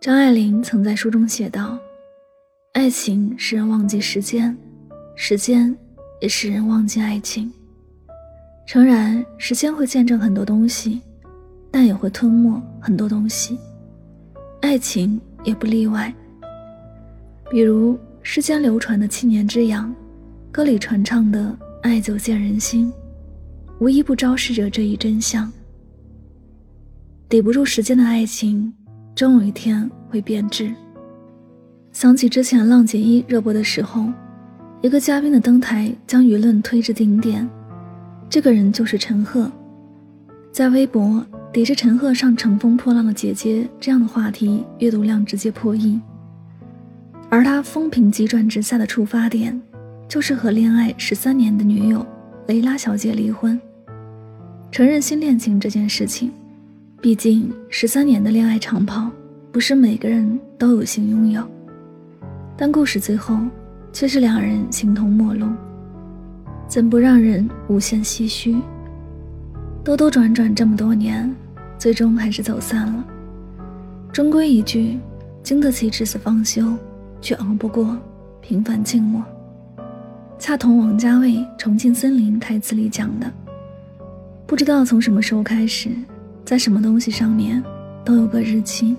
张爱玲曾在书中写道：“爱情使人忘记时间，时间也使人忘记爱情。诚然，时间会见证很多东西，但也会吞没很多东西。爱情也不例外。比如世间流传的七年之痒，歌里传唱的爱久见人心，无一不昭示着这一真相。抵不住时间的爱情。”终有一天会变质。想起之前《浪姐一》热播的时候，一个嘉宾的登台将舆论推至顶点，这个人就是陈赫。在微博抵制陈赫上乘风破浪的姐姐这样的话题，阅读量直接破亿。而他风评急转直下的出发点，就是和恋爱十三年的女友雷拉小姐离婚，承认新恋情这件事情。毕竟，十三年的恋爱长跑，不是每个人都有幸拥有。但故事最后，却是两人形同陌路，怎不让人无限唏嘘？兜兜转转这么多年，最终还是走散了。终归一句，经得起至死方休，却熬不过平凡静默。恰同王家卫《重庆森林》台词里讲的：“不知道从什么时候开始。”在什么东西上面都有个日期。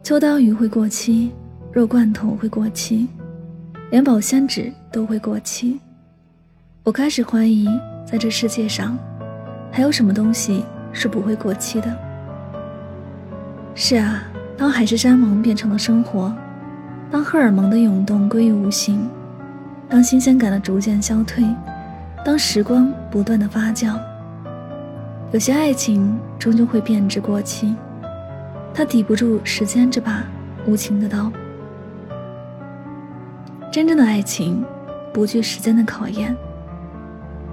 秋刀鱼会过期，肉罐头会过期，连保鲜纸都会过期。我开始怀疑，在这世界上，还有什么东西是不会过期的？是啊，当海誓山盟变成了生活，当荷尔蒙的涌动归于无形，当新鲜感的逐渐消退，当时光不断的发酵。有些爱情终究会变质过期，它抵不住时间这把无情的刀。真正的爱情不惧时间的考验。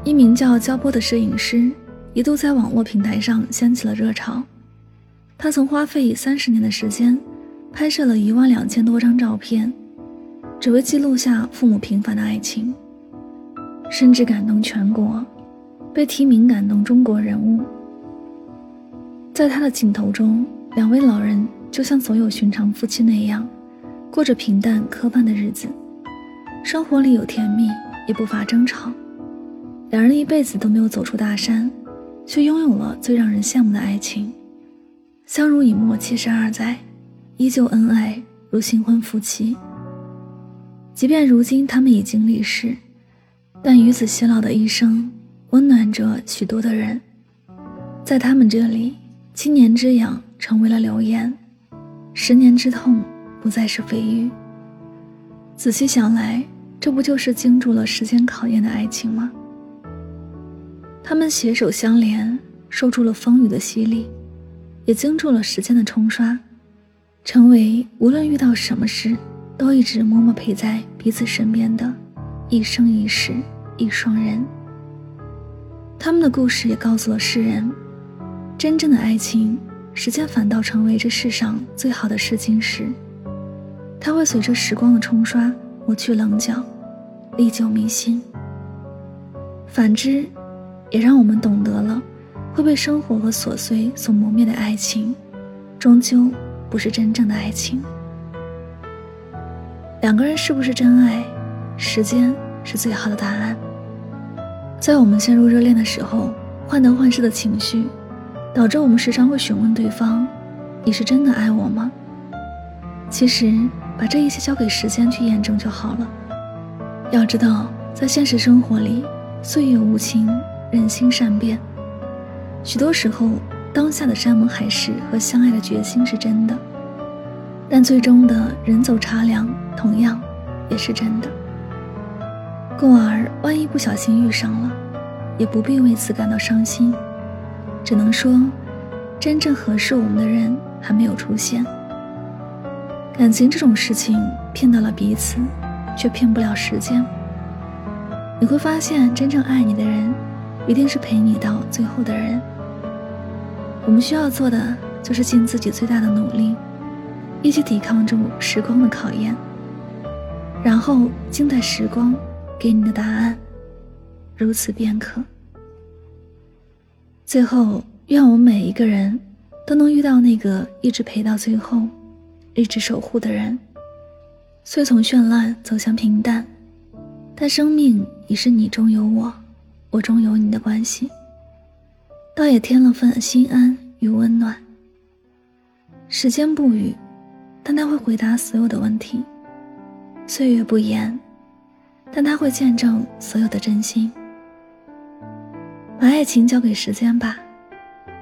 一名叫焦波的摄影师一度在网络平台上掀起了热潮，他曾花费三十年的时间拍摄了一万两千多张照片，只为记录下父母平凡的爱情，甚至感动全国。被提名感动中国人物，在他的镜头中，两位老人就像所有寻常夫妻那样，过着平淡磕绊的日子，生活里有甜蜜，也不乏争吵。两人一辈子都没有走出大山，却拥有了最让人羡慕的爱情，相濡以沫七十二载，依旧恩爱如新婚夫妻。即便如今他们已经离世，但与子偕老的一生。温暖着许多的人，在他们这里，七年之痒成为了流言，十年之痛不再是蜚语。仔细想来，这不就是经住了时间考验的爱情吗？他们携手相连，受住了风雨的洗礼，也经住了时间的冲刷，成为无论遇到什么事，都一直默默陪在彼此身边的，一生一世一双人。他们的故事也告诉了世人，真正的爱情，时间反倒成为这世上最好的试金石。它会随着时光的冲刷抹去棱角，历久弥新。反之，也让我们懂得了，会被生活和琐碎所磨灭的爱情，终究不是真正的爱情。两个人是不是真爱，时间是最好的答案。在我们陷入热恋的时候，患得患失的情绪，导致我们时常会询问对方：“你是真的爱我吗？”其实，把这一切交给时间去验证就好了。要知道，在现实生活里，岁月无情，人心善变。许多时候，当下的山盟海誓和相爱的决心是真的，但最终的人走茶凉，同样也是真的。故而，万一不小心遇上了，也不必为此感到伤心，只能说，真正合适我们的人还没有出现。感情这种事情，骗到了彼此，却骗不了时间。你会发现，真正爱你的人，一定是陪你到最后的人。我们需要做的，就是尽自己最大的努力，一起抵抗住时光的考验，然后静待时光。给你的答案，如此便可。最后，愿我们每一个人都能遇到那个一直陪到最后、一直守护的人。虽从绚烂走向平淡，但生命已是你中有我，我中有你的关系，倒也添了份心安与温暖。时间不语，但他会回答所有的问题；岁月不言，但他会见证所有的真心。把爱情交给时间吧，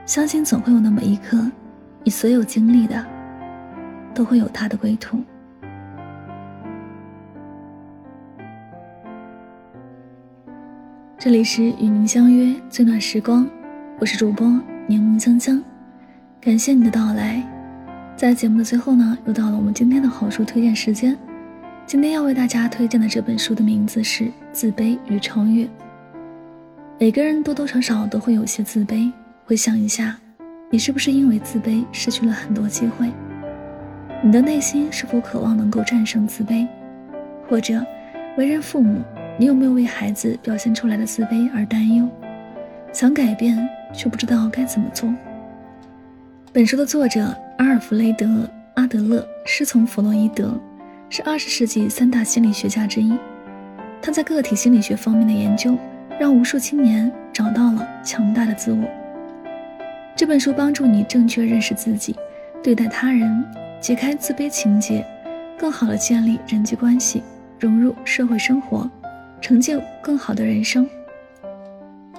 相信总会有那么一刻，你所有经历的，都会有他的归途。这里是与您相约最暖时光，我是主播柠檬香香，感谢你的到来。在节目的最后呢，又到了我们今天的好书推荐时间。今天要为大家推荐的这本书的名字是《自卑与超越》。每个人多多少少都会有些自卑，回想一下，你是不是因为自卑失去了很多机会？你的内心是否渴望能够战胜自卑？或者，为人父母？你有没有为孩子表现出来的自卑而担忧？想改变却不知道该怎么做。本书的作者阿尔弗雷德·阿德勒师从弗洛伊德，是二十世纪三大心理学家之一。他在个体心理学方面的研究，让无数青年找到了强大的自我。这本书帮助你正确认识自己，对待他人，解开自卑情结，更好的建立人际关系，融入社会生活。成就更好的人生。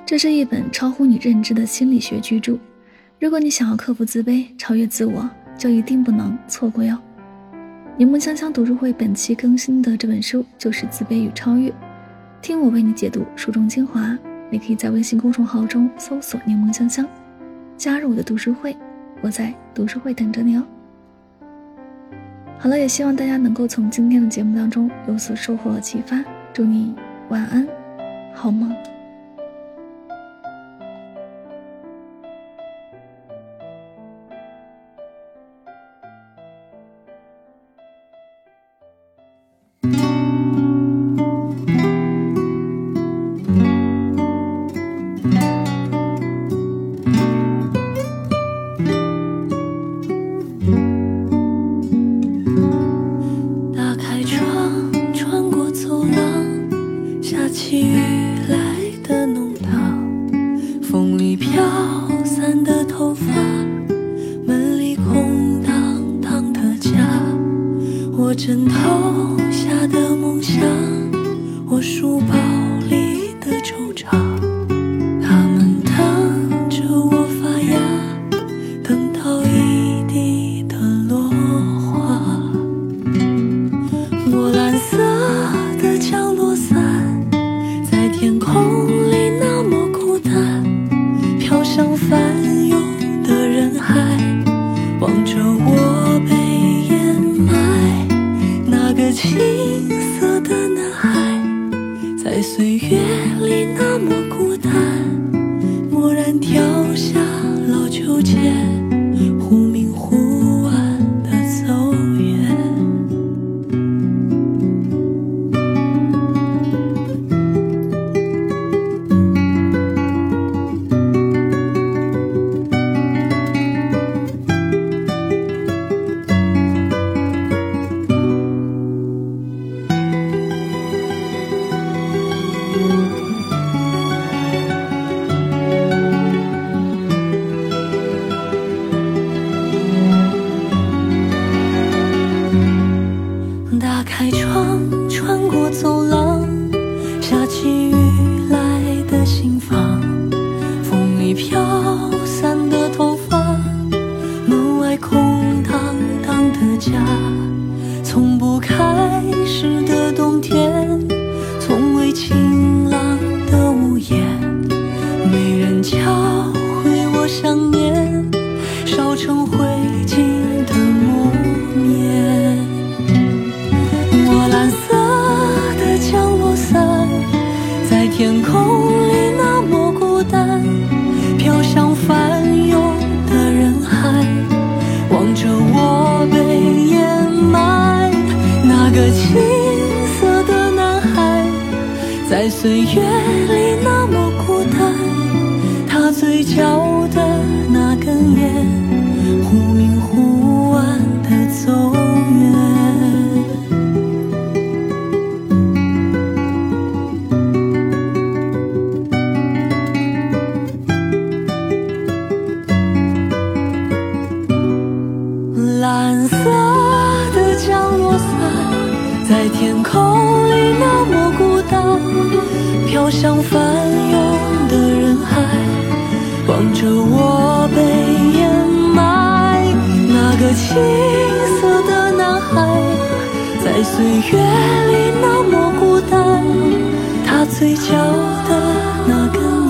这是一本超乎你认知的心理学巨著。如果你想要克服自卑、超越自我，就一定不能错过哟！柠檬香香读书会本期更新的这本书就是《自卑与超越》，听我为你解读书中精华。你可以在微信公众号中搜索“柠檬香香”，加入我的读书会，我在读书会等着你哦。好了，也希望大家能够从今天的节目当中有所收获和启发。祝你。晚安，好梦。枕头下的梦想，我书包里的惆怅，他们等着我发芽，等到一地的落花。我蓝色的降落伞，在天空青涩的男孩，在岁月里那么孤单，蓦然跳下老秋千。在岁月里那么孤单，他嘴角的那根烟忽明忽暗的走远。蓝色的降落伞在天空里那么孤。飘向翻涌的人海，望着我被掩埋。那个青涩的男孩，在岁月里那么孤单，他嘴角的那根。